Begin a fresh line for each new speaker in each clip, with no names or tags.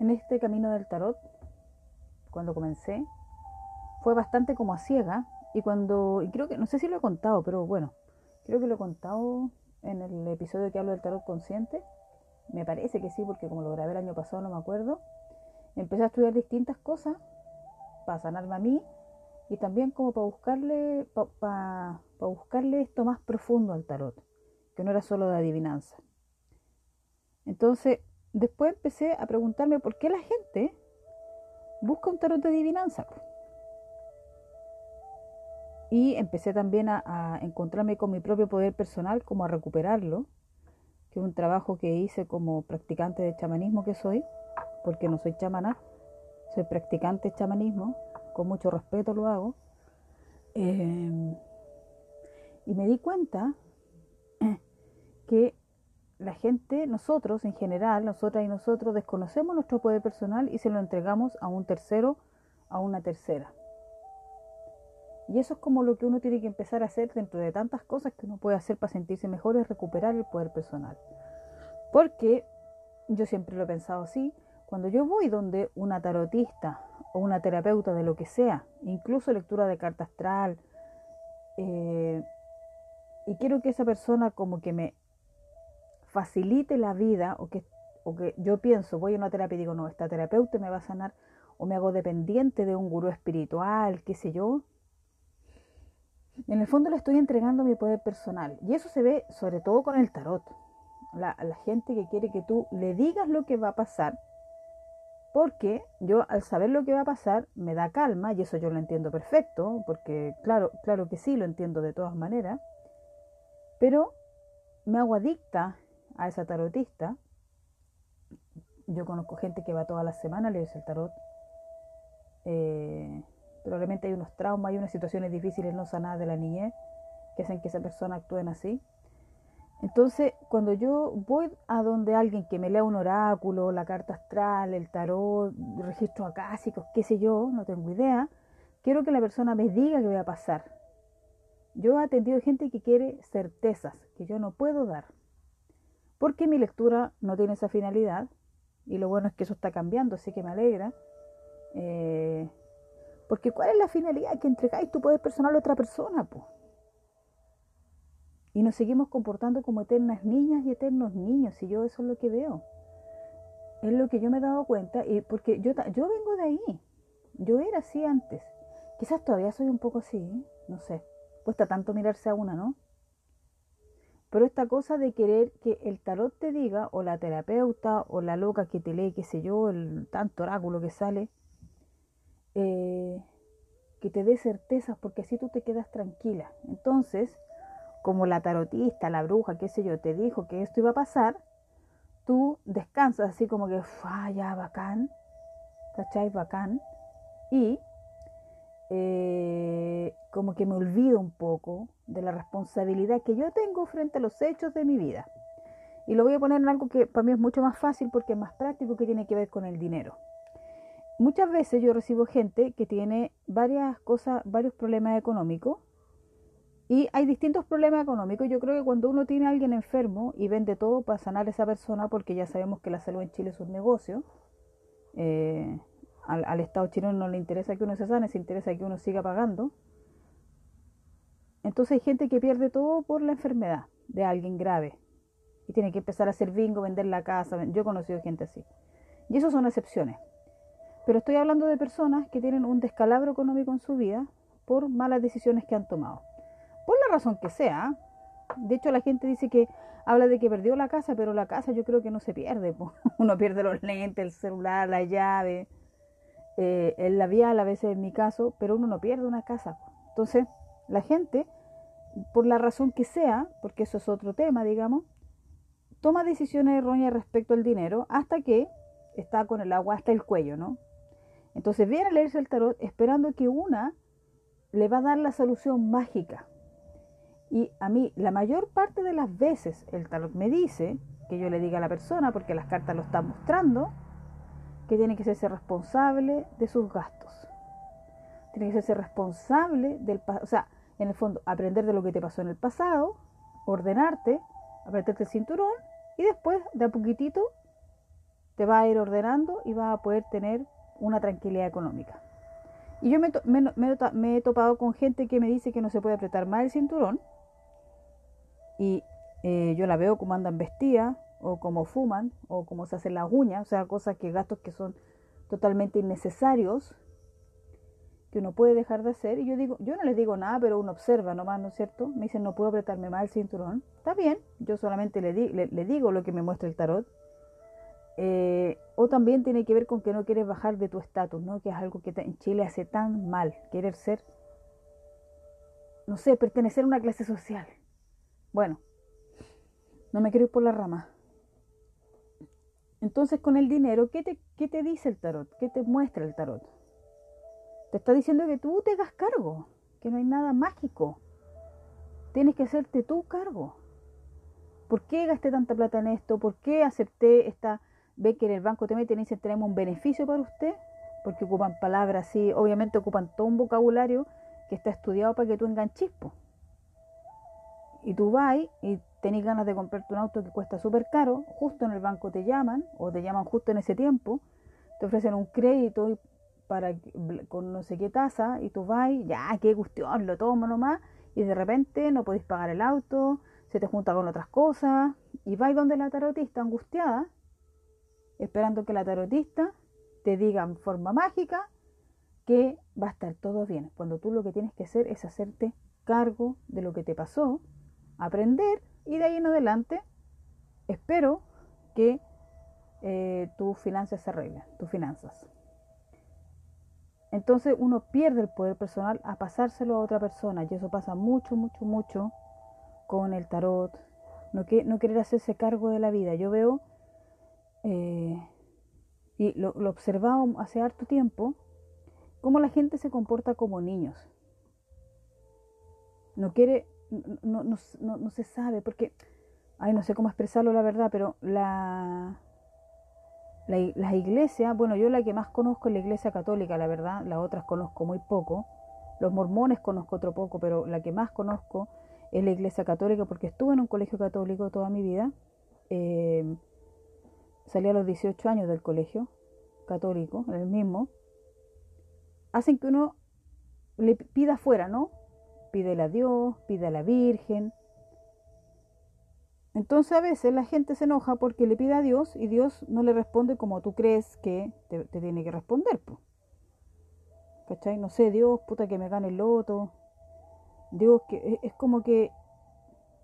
en este camino del tarot, cuando comencé, fue bastante como a ciega y cuando, y creo que, no sé si lo he contado, pero bueno, creo que lo he contado en el episodio que hablo del tarot consciente, me parece que sí, porque como lo grabé el año pasado no me acuerdo, empecé a estudiar distintas cosas para sanarme a mí y también como para buscarle, para, buscarle esto más profundo al tarot, que no era solo de adivinanza. Entonces, después empecé a preguntarme por qué la gente busca un tarot de adivinanza. Y empecé también a, encontrarme con mi propio poder personal, como a recuperarlo, que es un trabajo que hice como practicante de chamanismo que soy, porque no soy chamana, soy practicante de chamanismo, con mucho respeto lo hago. Eh, y me di cuenta que la gente, nosotros en general, nosotras y nosotros desconocemos nuestro poder personal y se lo entregamos a un tercero, a una tercera. Y eso es como lo que uno tiene que empezar a hacer dentro de tantas cosas que uno puede hacer para sentirse mejor, es recuperar el poder personal. Porque yo siempre lo he pensado así, cuando yo voy donde una tarotista o una terapeuta de lo que sea, incluso lectura de carta astral, eh, y quiero que esa persona como que me facilite la vida o que, o que yo pienso, voy a una terapia y digo, no, esta terapeuta me va a sanar o me hago dependiente de un gurú espiritual, qué sé yo, en el fondo le estoy entregando mi poder personal. Y eso se ve sobre todo con el tarot. La, la gente que quiere que tú le digas lo que va a pasar. Porque yo al saber lo que va a pasar me da calma y eso yo lo entiendo perfecto. Porque claro, claro que sí, lo entiendo de todas maneras. Pero me hago adicta a esa tarotista. Yo conozco gente que va toda la semana a leerse el tarot. Eh, Probablemente hay unos traumas, hay unas situaciones difíciles no sanadas de la niñez que hacen que esa persona actúen así. Entonces, cuando yo voy a donde alguien que me lea un oráculo, la carta astral, el tarot, registro acásicos, qué sé yo, no tengo idea, quiero que la persona me diga qué va a pasar. Yo he atendido gente que quiere certezas que yo no puedo dar, porque mi lectura no tiene esa finalidad, y lo bueno es que eso está cambiando, así que me alegra. Eh, porque ¿cuál es la finalidad? Que entregáis tu poder personal a otra persona, po. Y nos seguimos comportando como eternas niñas y eternos niños, y yo eso es lo que veo. Es lo que yo me he dado cuenta, y porque yo, yo vengo de ahí. Yo era así antes. Quizás todavía soy un poco así, no sé. Cuesta tanto mirarse a una, ¿no? Pero esta cosa de querer que el tarot te diga, o la terapeuta, o la loca que te lee, qué sé yo, el tanto oráculo que sale, eh, que te dé certezas, porque así tú te quedas tranquila. Entonces, como la tarotista, la bruja, qué sé yo, te dijo que esto iba a pasar, tú descansas así como que, ah, ya, bacán, ¿cachai? Bacán. Y eh, como que me olvido un poco de la responsabilidad que yo tengo frente a los hechos de mi vida. Y lo voy a poner en algo que para mí es mucho más fácil porque es más práctico que tiene que ver con el dinero. Muchas veces yo recibo gente que tiene varias cosas, varios problemas económicos y hay distintos problemas económicos. Yo creo que cuando uno tiene a alguien enfermo y vende todo para sanar a esa persona, porque ya sabemos que la salud en Chile es un negocio, eh, al, Estado chileno no le interesa que uno se sane, se interesa que uno siga pagando. Entonces hay gente que pierde todo por la enfermedad de alguien grave y tiene que empezar a hacer bingo, vender la casa. Yo he conocido gente así. Y eso son excepciones. Pero estoy hablando de personas que tienen un descalabro económico en su vida por malas decisiones que han tomado. Por la razón que sea. De hecho, la gente dice que habla de que perdió la casa, pero la casa yo creo que no se pierde. Uno pierde los lentes, el celular, la llave, eh, el labial a veces en mi caso, pero uno no pierde una casa. Entonces, la gente, por la razón que sea, porque eso es otro tema, digamos, toma decisiones erróneas respecto al dinero hasta que está con el agua hasta el cuello, ¿no? Entonces viene a leerse el tarot esperando que una le va a dar la solución mágica. Y a mí, la mayor parte de las veces, el tarot me dice que yo le diga a la persona, porque las cartas lo están mostrando, que tiene que ser responsable de sus gastos. Tiene que ser responsable del. O sea, en el fondo, aprender de lo que te pasó en el pasado, ordenarte, apretarte el cinturón y después, de a poquitito, te va a ir ordenando y vas a poder tener una tranquilidad económica. Y yo me, me, he topado con gente que me dice que no se puede apretar más el cinturón y eh, yo la veo como andan vestidas o como fuman o como se hacen las uñas, o sea, cosas que gastos que son totalmente innecesarios que uno puede dejar de hacer. Y yo digo, yo no les digo nada, pero uno observa nomás, ¿no es cierto? Me dicen, no puedo apretarme más el cinturón. Está bien, yo solamente le, le, digo lo que me muestra el tarot. Eh, o también tiene que ver con que no quieres bajar de tu estatus, ¿no? Que es algo que en Chile hace tan mal, querer ser, no sé, pertenecer a una clase social. Bueno, no me quiero ir por la rama. Entonces, con el dinero, ¿qué te, ¿qué te dice el tarot? ¿Qué te muestra el tarot? Te está diciendo que tú te hagas cargo, que no hay nada mágico. Tienes que hacerte tú cargo. ¿Por qué gasté tanta plata en esto? ¿Por qué acepté esta ve que en el banco te meten y dicen tenemos un beneficio para usted? Porque ocupan palabras así, obviamente ocupan todo un vocabulario que está estudiado para que tú enganches. Y tú vas y tenés ganas de comprarte un auto que cuesta súper caro, justo en el banco te llaman, o te llaman justo en ese tiempo, te ofrecen un crédito para con no sé qué tasa, y tú vas, ya, qué cuestión, lo tomo nomás, y de repente no podéis pagar el auto, se te junta con otras cosas, y vais donde la tarotista angustiada, esperando que la tarotista te diga en forma mágica que va a estar todo bien, cuando tú lo que tienes que hacer es hacerte cargo de lo que te pasó, aprender y de ahí en adelante espero que eh, tus finanzas se arreglen, tus finanzas. Entonces uno pierde el poder personal a pasárselo a otra persona y eso pasa mucho, mucho, mucho con el tarot, no, que, no querer hacerse cargo de la vida. Yo veo, eh, y lo, lo observado hace harto tiempo, cómo la gente se comporta como niños. No quiere no, no, no, no se sabe, porque, ay, no sé cómo expresarlo la verdad, pero la, la, las iglesias, bueno, yo la que más conozco es la iglesia católica, la verdad, las otras conozco muy poco, los mormones conozco otro poco, pero la que más conozco es la iglesia católica porque estuve en un colegio católico toda mi vida, eh, salí a los 18 años del colegio católico, el mismo, hacen que uno le pida fuera, ¿no? pídele a Dios, pide a la Virgen. Entonces a veces la gente se enoja porque le pide a Dios y Dios no le responde como tú crees que te, tiene que responder. ¿Cachai? No sé, Dios, puta que me gane el loto. Dios, que es como que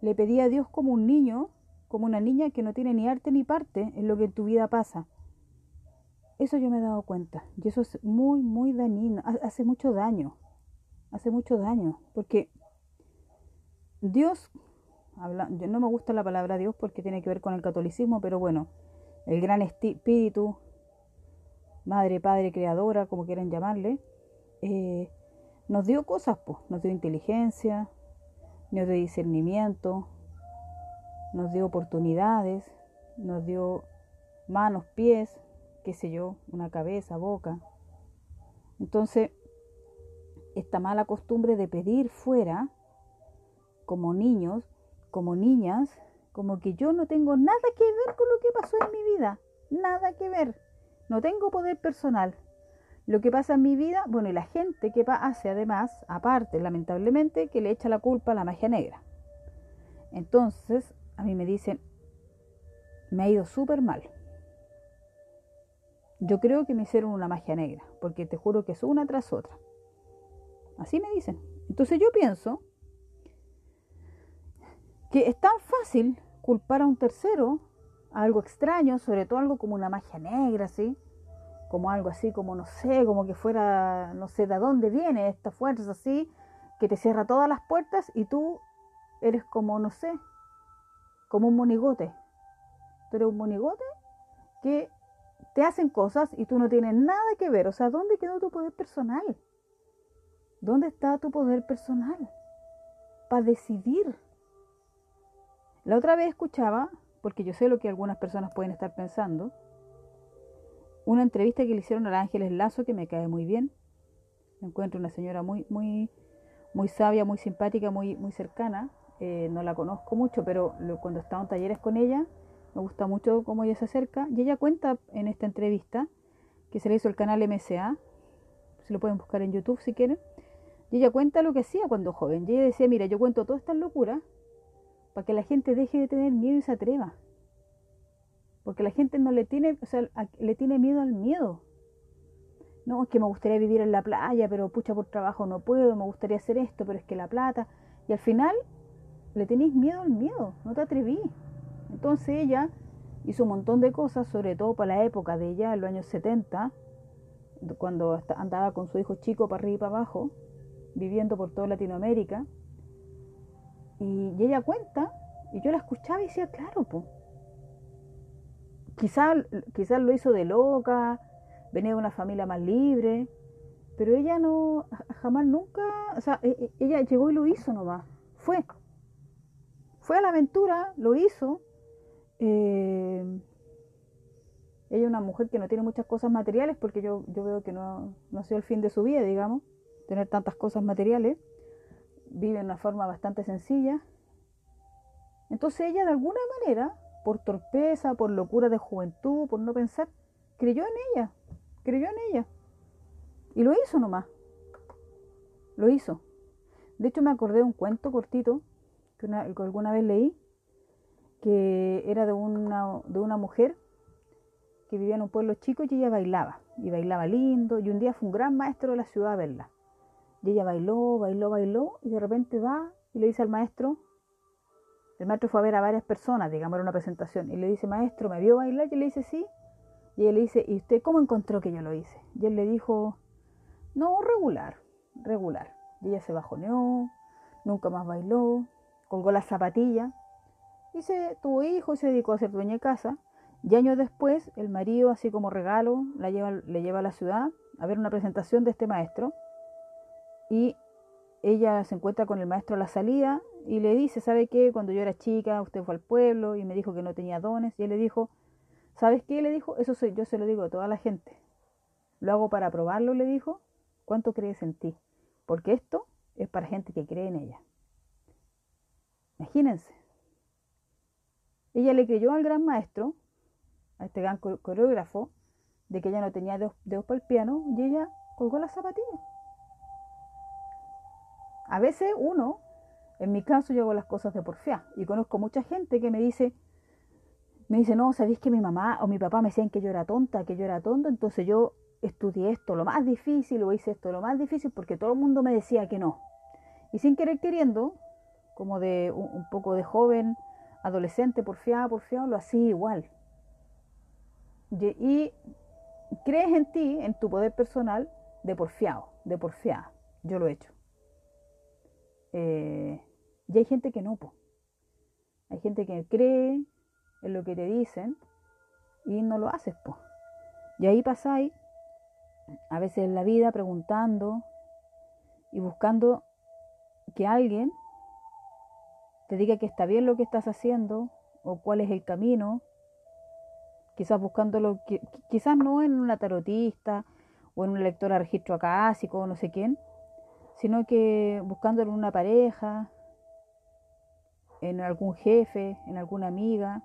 le pedí a Dios como un niño, como una niña que no tiene ni arte ni parte en lo que en tu vida pasa. Eso yo me he dado cuenta. Y eso es muy, muy dañino. Hace mucho daño hace mucho daño, porque Dios, yo no me gusta la palabra Dios porque tiene que ver con el catolicismo, pero bueno, el gran espíritu, madre, padre, creadora, como quieran llamarle, eh, nos dio cosas, pues, nos dio inteligencia, nos dio discernimiento, nos dio oportunidades, nos dio manos, pies, qué sé yo, una cabeza, boca. Entonces, esta mala costumbre de pedir fuera, como niños, como niñas, como que yo no tengo nada que ver con lo que pasó en mi vida, nada que ver, no tengo poder personal. Lo que pasa en mi vida, bueno, y la gente que hace además, aparte, lamentablemente, que le echa la culpa a la magia negra. Entonces, a mí me dicen, me ha ido súper mal. Yo creo que me hicieron una magia negra, porque te juro que es una tras otra. Así me dicen. Entonces yo pienso que es tan fácil culpar a un tercero, algo extraño, sobre todo algo como una magia negra, ¿sí? Como algo así, como no sé, como que fuera, no sé de dónde viene esta fuerza así, que te cierra todas las puertas y tú eres como, no sé, como un monigote. Tú eres un monigote que te hacen cosas y tú no tienes nada que ver. O sea, ¿dónde quedó tu poder personal? ¿Dónde está tu poder personal para decidir? La otra vez escuchaba, porque yo sé lo que algunas personas pueden estar pensando, una entrevista que le hicieron a Ángeles Lazo que me cae muy bien. Me encuentro una señora muy, muy, muy sabia, muy simpática, muy, muy cercana. Eh, no la conozco mucho, pero cuando estaba en talleres con ella, me gusta mucho cómo ella se acerca, y ella cuenta en esta entrevista que se le hizo el canal MSA, se lo pueden buscar en YouTube si quieren, y ella cuenta lo que hacía cuando joven, y ella decía, mira, yo cuento todas estas locuras para que la gente deje de tener miedo y se atreva, porque la gente no le tiene, o sea, le tiene miedo al miedo. No, es que me gustaría vivir en la playa, pero pucha por trabajo no puedo, me gustaría hacer esto, pero es que la plata. Y al final le tenéis miedo al miedo, no te atreví. Entonces ella hizo un montón de cosas, sobre todo para la época de ella, en los años 70, cuando andaba con su hijo chico para arriba y para abajo, viviendo por toda Latinoamérica. Y, ella cuenta, y yo la escuchaba y decía, claro, pues. Quizás quizá lo hizo de loca, venía de una familia más libre, pero ella no, jamás nunca, o sea, e, e, ella llegó y lo hizo nomás, fue. Fue a la aventura, lo hizo, eh, ella es una mujer que no tiene muchas cosas materiales porque yo, yo veo que no, no ha sido el fin de su vida, digamos, tener tantas cosas materiales. Vive de una forma bastante sencilla. Entonces ella de alguna manera, por torpeza, por locura de juventud, por no pensar, creyó en ella, creyó en ella. Y lo hizo nomás. Lo hizo. De hecho me acordé de un cuento cortito que, alguna vez leí que era de una, de una mujer que vivía en un pueblo chico y ella bailaba, y bailaba lindo, y un día fue un gran maestro de la ciudad a verla. Y ella bailó, bailó, bailó, y de repente va y le dice al maestro, el maestro fue a ver a varias personas, digamos, era una presentación, y le dice, maestro, ¿me vio bailar? Y le dice, sí. Y él le dice, ¿y usted cómo encontró que yo lo hice? Y él le dijo, no, regular, regular. Y ella se bajoneó, nunca más bailó, colgó la zapatilla y se tuvo hijos y se dedicó a ser dueña de casa. Y años después, el marido, así como regalo, la lleva, le lleva a la ciudad a ver una presentación de este maestro. Y ella se encuentra con el maestro a la salida y le dice, ¿sabe qué? Cuando yo era chica, usted fue al pueblo y me dijo que no tenía dones. Y él le dijo, ¿sabes qué? Le dijo, eso yo se lo digo a toda la gente. Lo hago para probarlo, le dijo. ¿Cuánto crees en ti? Porque esto es para gente que cree en ella. Imagínense. Ella le creyó al gran maestro, a este gran coreógrafo, de que ella no tenía dedos, para el piano y ella colgó las zapatillas. A veces uno, en mi caso, yo hago las cosas de porfía y conozco mucha gente que me dice, me dice, no, sabéis que mi mamá o mi papá me decían que yo era tonta, que yo era tonta, entonces yo estudié esto lo más difícil o hice esto lo más difícil porque todo el mundo me decía que no. Y sin querer queriendo, como de un poco de joven, adolescente, porfiado, porfiado, lo hacía igual. Y, crees en ti, en tu poder personal, de porfiado, de porfiada. Yo lo he hecho. Eh, y hay gente que no, Hay gente que cree en lo que te dicen y no lo haces, po. Y ahí pasáis, a veces en la vida, preguntando y buscando que alguien te diga que está bien lo que estás haciendo o cuál es el camino, quizás buscándolo, quizás no en una tarotista o en una lectora de registro acásico o no sé quién, sino que buscándolo en una pareja, en algún jefe, en alguna amiga,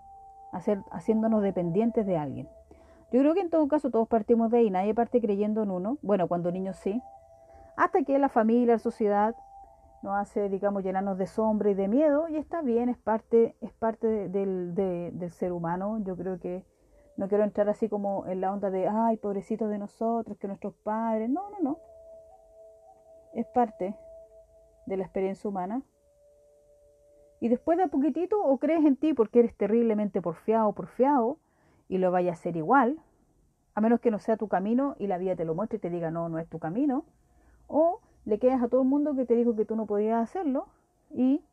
hacer, haciéndonos dependientes de alguien. Yo creo que en todo caso todos partimos de ahí, nadie parte creyendo en uno, bueno, cuando niños sí, hasta que la familia, la sociedad nos hace, digamos, llenarnos de sombra y de miedo, y está bien, es parte, es parte del, del ser humano. Yo creo que no quiero entrar así como en la onda de, ay, pobrecitos de nosotros, que nuestros padres. No, no, no. Es parte de la experiencia humana. Y después de a poquitito, o crees en ti porque eres terriblemente porfiado porfiado, y lo vayas a hacer igual, a menos que no sea tu camino y la vida te lo muestre y te diga, no, no es tu camino, o le quedas a todo el mundo que te dijo que tú no podías hacerlo y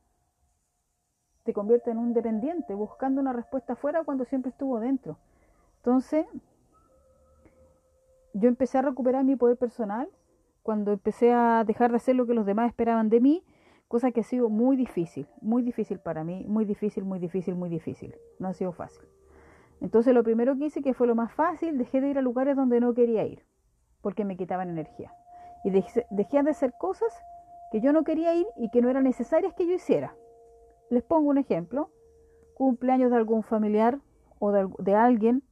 te convierte en un dependiente, buscando una respuesta afuera cuando siempre estuvo dentro. Entonces, yo empecé a recuperar mi poder personal cuando empecé a dejar de hacer lo que los demás esperaban de mí, cosa que ha sido muy difícil, muy difícil para mí, muy difícil, muy difícil, muy difícil. No ha sido fácil. Entonces, lo primero que hice, que fue lo más fácil, dejé de ir a lugares donde no quería ir, porque me quitaban energía y dejé, de hacer cosas que yo no quería ir y que no eran necesarias que yo hiciera. Les pongo un ejemplo. Cumpleaños de algún familiar o de, alguien,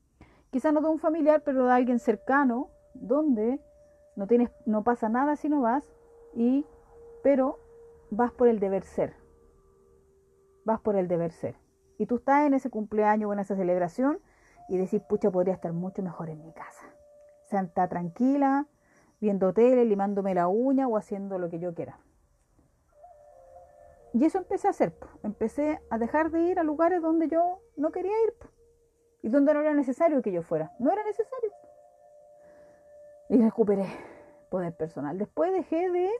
quizás no de un familiar, pero de alguien cercano, donde no tienes, no pasa nada si no vas, y, pero vas por el deber ser. Vas por el deber ser. Y tú estás en ese cumpleaños o en esa celebración y decís, pucha, podría estar mucho mejor en mi casa. Santa tranquila, viendo tele, limándome la uña o haciendo lo que yo quiera. Y eso empecé a hacer. Empecé a dejar de ir a lugares donde yo no quería ir y donde no era necesario que yo fuera. No era necesario. Y recuperé poder personal. Después dejé de...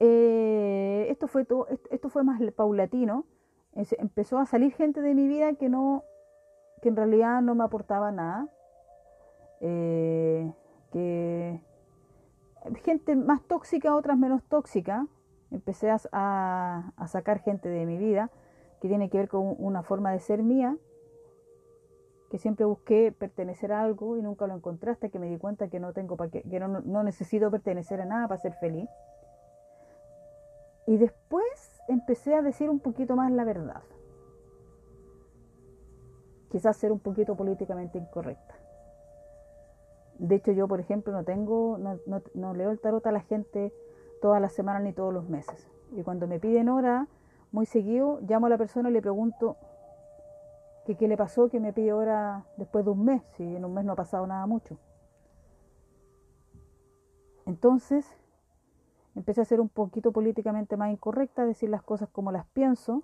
Eh, esto, fue esto fue más paulatino. Empezó a salir gente de mi vida que no que en realidad no me aportaba nada. Eh, que gente más tóxica, otras menos tóxica. Empecé a, a, sacar gente de mi vida que tiene que ver con una forma de ser mía, que siempre busqué pertenecer a algo y nunca lo encontré hasta que me di cuenta que no tengo para que, que no, no necesito pertenecer a nada para ser feliz. Y después empecé a decir un poquito más la verdad. Quizás ser un poquito políticamente incorrecta. De hecho, yo, por ejemplo, no tengo, no, leo el tarot a la gente todas las semanas ni todos los meses. Y cuando me piden hora, muy seguido, llamo a la persona y le pregunto que qué le pasó, que me pide hora después de un mes, si en un mes no ha pasado nada mucho. Entonces, empecé a ser un poquito políticamente más incorrecta, a decir las cosas como las pienso,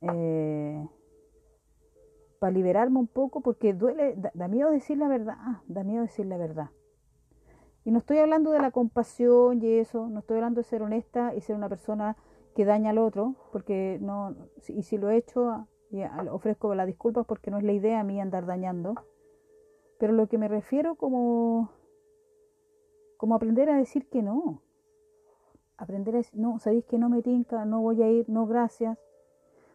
eh, para liberarme un poco, porque duele, da, miedo decir la verdad, ah, da miedo decir la verdad. Y no estoy hablando de la compasión y eso, no estoy hablando de ser honesta y ser una persona que daña al otro, porque no, y si lo he hecho, ofrezco las disculpas porque no es la idea a mí andar dañando. Pero lo que me refiero como, como aprender a decir que no. Aprender a decir, no, sabéis que no me tinca, no voy a ir, no gracias.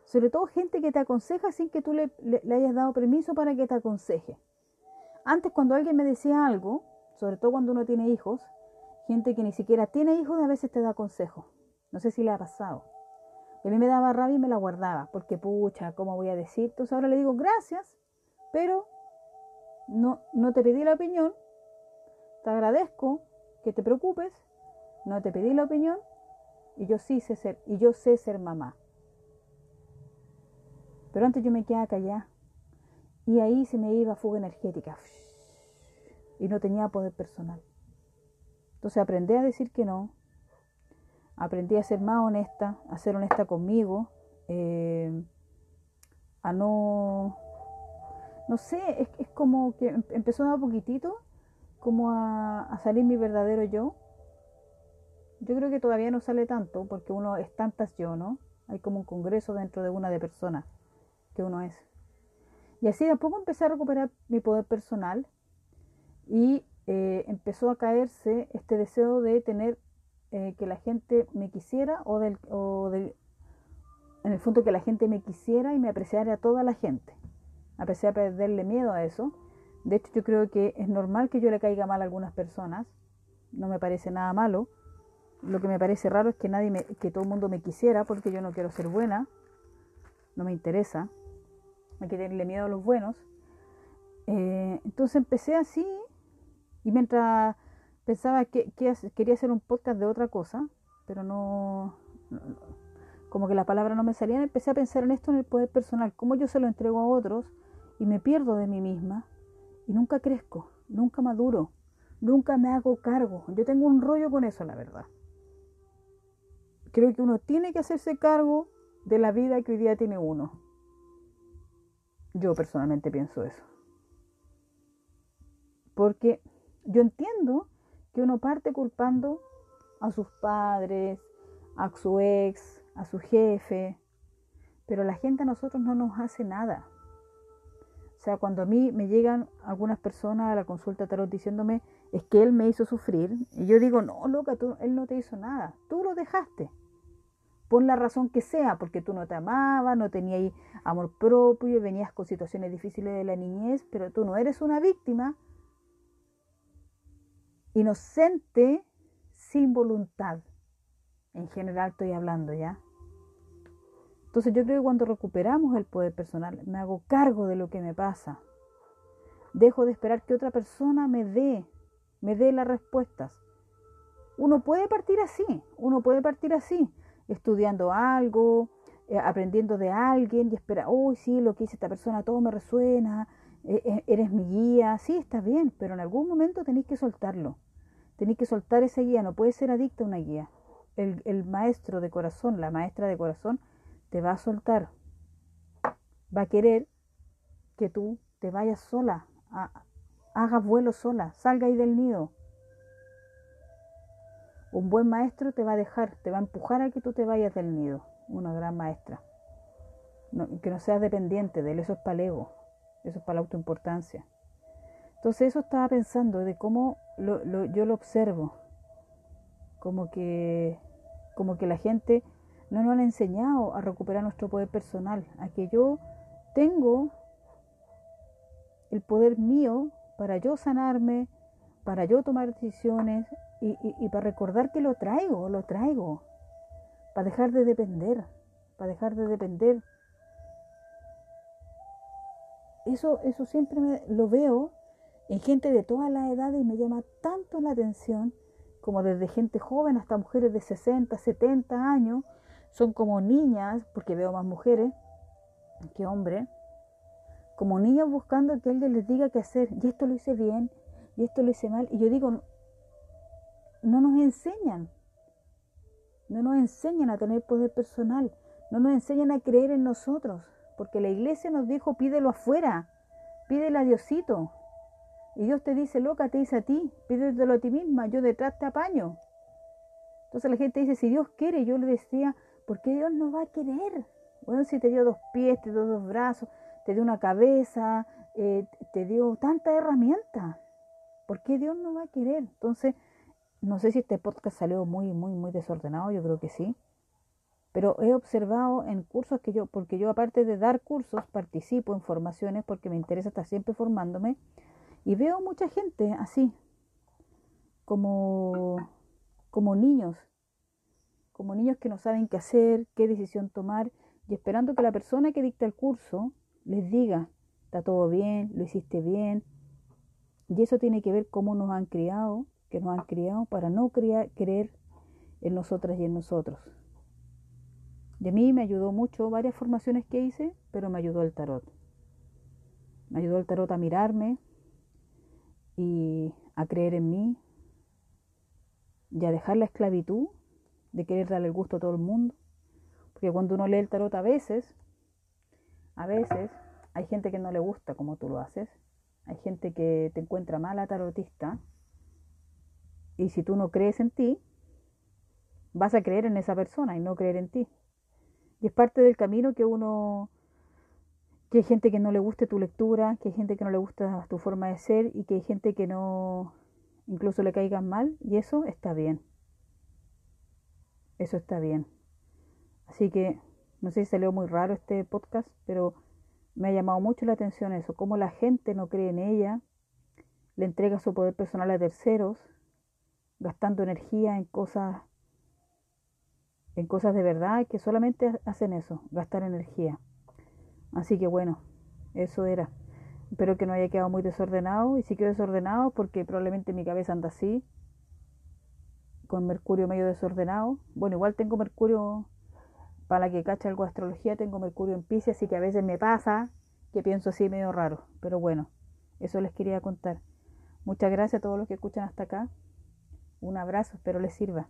Sobre todo gente que te aconseja sin que tú le, hayas dado permiso para que te aconseje. Antes cuando alguien me decía algo, sobre todo cuando uno tiene hijos, gente que ni siquiera tiene hijos a veces te da consejo. No sé si le ha pasado. A mí me daba rabia y me la guardaba, porque pucha, ¿cómo voy a decir? Entonces ahora le digo gracias, pero no, no te pedí la opinión, te agradezco que te preocupes, no te pedí la opinión y yo sí sé ser, y yo sé ser mamá. Pero antes yo me quedaba callada. Y ahí se me iba fuga energética. Y no tenía poder personal. Entonces aprendí a decir que no. Aprendí a ser más honesta, a ser honesta conmigo. Eh, a no... No sé, es, como que em, empezó a poquitito como a, salir mi verdadero yo. Yo creo que todavía no sale tanto porque uno es tantas yo, ¿no? Hay como un congreso dentro de una de personas que uno es. Y así de a poco empecé a recuperar mi poder personal y eh, empezó a caerse este deseo de tener eh, que la gente me quisiera o, del, o del, en el fondo que la gente me quisiera y me apreciara a toda la gente. A perderle miedo a eso. De hecho, yo creo que es normal que yo le caiga mal a algunas personas. No me parece nada malo. Lo que me parece raro es que nadie me, que todo el mundo me quisiera porque yo no quiero ser buena. No me interesa hay que tenerle miedo a los buenos. Eh, entonces empecé así y mientras pensaba que, quería hacer un podcast de otra cosa, pero no, como que la palabra no me salía, empecé a pensar en esto en el poder personal, cómo yo se lo entrego a otros y me pierdo de mí misma y nunca crezco, nunca maduro, nunca me hago cargo. Yo tengo un rollo con eso, la verdad. Creo que uno tiene que hacerse cargo de la vida que hoy día tiene uno. Yo personalmente pienso eso. Porque yo entiendo que uno parte culpando a sus padres, a su ex, a su jefe, pero la gente a nosotros no nos hace nada. O sea, cuando a mí me llegan algunas personas a la consulta tarot diciéndome, es que él me hizo sufrir, y yo digo, no, loca, tú, él no te hizo nada, tú lo dejaste por la razón que sea, porque tú no te amabas, no tenías amor propio, venías con situaciones difíciles de la niñez, pero tú no eres una víctima inocente sin voluntad. En general estoy hablando ya. Entonces yo creo que cuando recuperamos el poder personal, me hago cargo de lo que me pasa. Dejo de esperar que otra persona me dé, me dé las respuestas. Uno puede partir así, uno puede partir así, estudiando algo, eh, aprendiendo de alguien y espera, uy, sí, lo que dice esta persona, todo me resuena, eh, eh, eres mi guía, sí, está bien, pero en algún momento tenéis que soltarlo. Tenéis que soltar esa guía, no puedes ser adicto a una guía. El, el maestro de corazón, la maestra de corazón, te va a soltar. Va a querer que tú te vayas sola, hagas vuelo sola, salga ahí del nido. Un buen maestro te va a dejar, te va a empujar a que tú te vayas del nido. Una gran maestra. que no seas dependiente de él, eso es para el ego, eso es para la autoimportancia. Entonces eso estaba pensando de cómo yo lo observo, como que, como que la gente no nos han enseñado a recuperar nuestro poder personal, a que yo tengo el poder mío para yo sanarme, para yo tomar decisiones y, para recordar que lo traigo, lo traigo, para dejar de depender, para dejar de depender. Eso, eso siempre me, lo veo en gente de todas las edades y me llama tanto la atención, como desde gente joven hasta mujeres de 60, 70 años, son como niñas, porque veo más mujeres que hombres, como niñas buscando que alguien les diga qué hacer, y esto lo hice bien, y esto lo hice mal, y yo digo, no nos enseñan, no nos enseñan a tener poder personal, no nos enseñan a creer en nosotros, porque la iglesia nos dijo, pídelo afuera, pídelo a Diosito, y Dios te dice, loca, te dice a ti, pídelo a ti misma, yo detrás te apaño. Entonces la gente dice, si Dios quiere, yo le decía, ¿por qué Dios no va a querer? Bueno, si te dio dos pies, te dio dos brazos, te dio una cabeza, eh, te dio tanta herramienta. ¿Por qué Dios no va a querer? Entonces, no sé si este podcast salió muy, muy, muy desordenado, yo creo que sí. Pero he observado en cursos que yo, porque yo aparte de dar cursos, participo en formaciones porque me interesa estar siempre formándome. Y veo mucha gente así, como, como niños como niños que no saben qué hacer, qué decisión tomar, y esperando que la persona que dicta el curso les diga, está todo bien, lo hiciste bien. Y eso tiene que ver cómo nos han criado, que nos han criado para no creer en nosotras y en nosotros. A mí me ayudó mucho varias formaciones que hice, pero me ayudó el tarot. Me ayudó el tarot a mirarme y a creer en mí y a dejar la esclavitud de querer darle el gusto a todo el mundo. Porque cuando uno lee el tarot a veces, a veces hay gente que no le gusta como tú lo haces. Hay gente que te encuentra mala tarotista. Y si tú no crees en ti, vas a creer en esa persona y no creer en ti. Y es parte del camino que uno, que hay gente que no le guste tu lectura, que hay gente que no le gusta tu forma de ser y que hay gente que no, incluso le caigan mal y eso está bien. Eso está bien. Así que no sé si salió muy raro este podcast, pero me ha llamado mucho la atención eso, cómo la gente no cree en ella, le entrega su poder personal a terceros, gastando energía en cosas en cosas de verdad que solamente hacen eso, gastar energía. Así que bueno, eso era. Espero que no haya quedado muy desordenado y si quedó desordenado porque probablemente mi cabeza anda así con Mercurio medio desordenado. Bueno, igual tengo Mercurio, para la que cacha algo de astrología, tengo Mercurio en Pisces, así que a veces me pasa que pienso así medio raro. Pero bueno, eso les quería contar. Muchas gracias a todos los que escuchan hasta acá. Un abrazo, espero les sirva.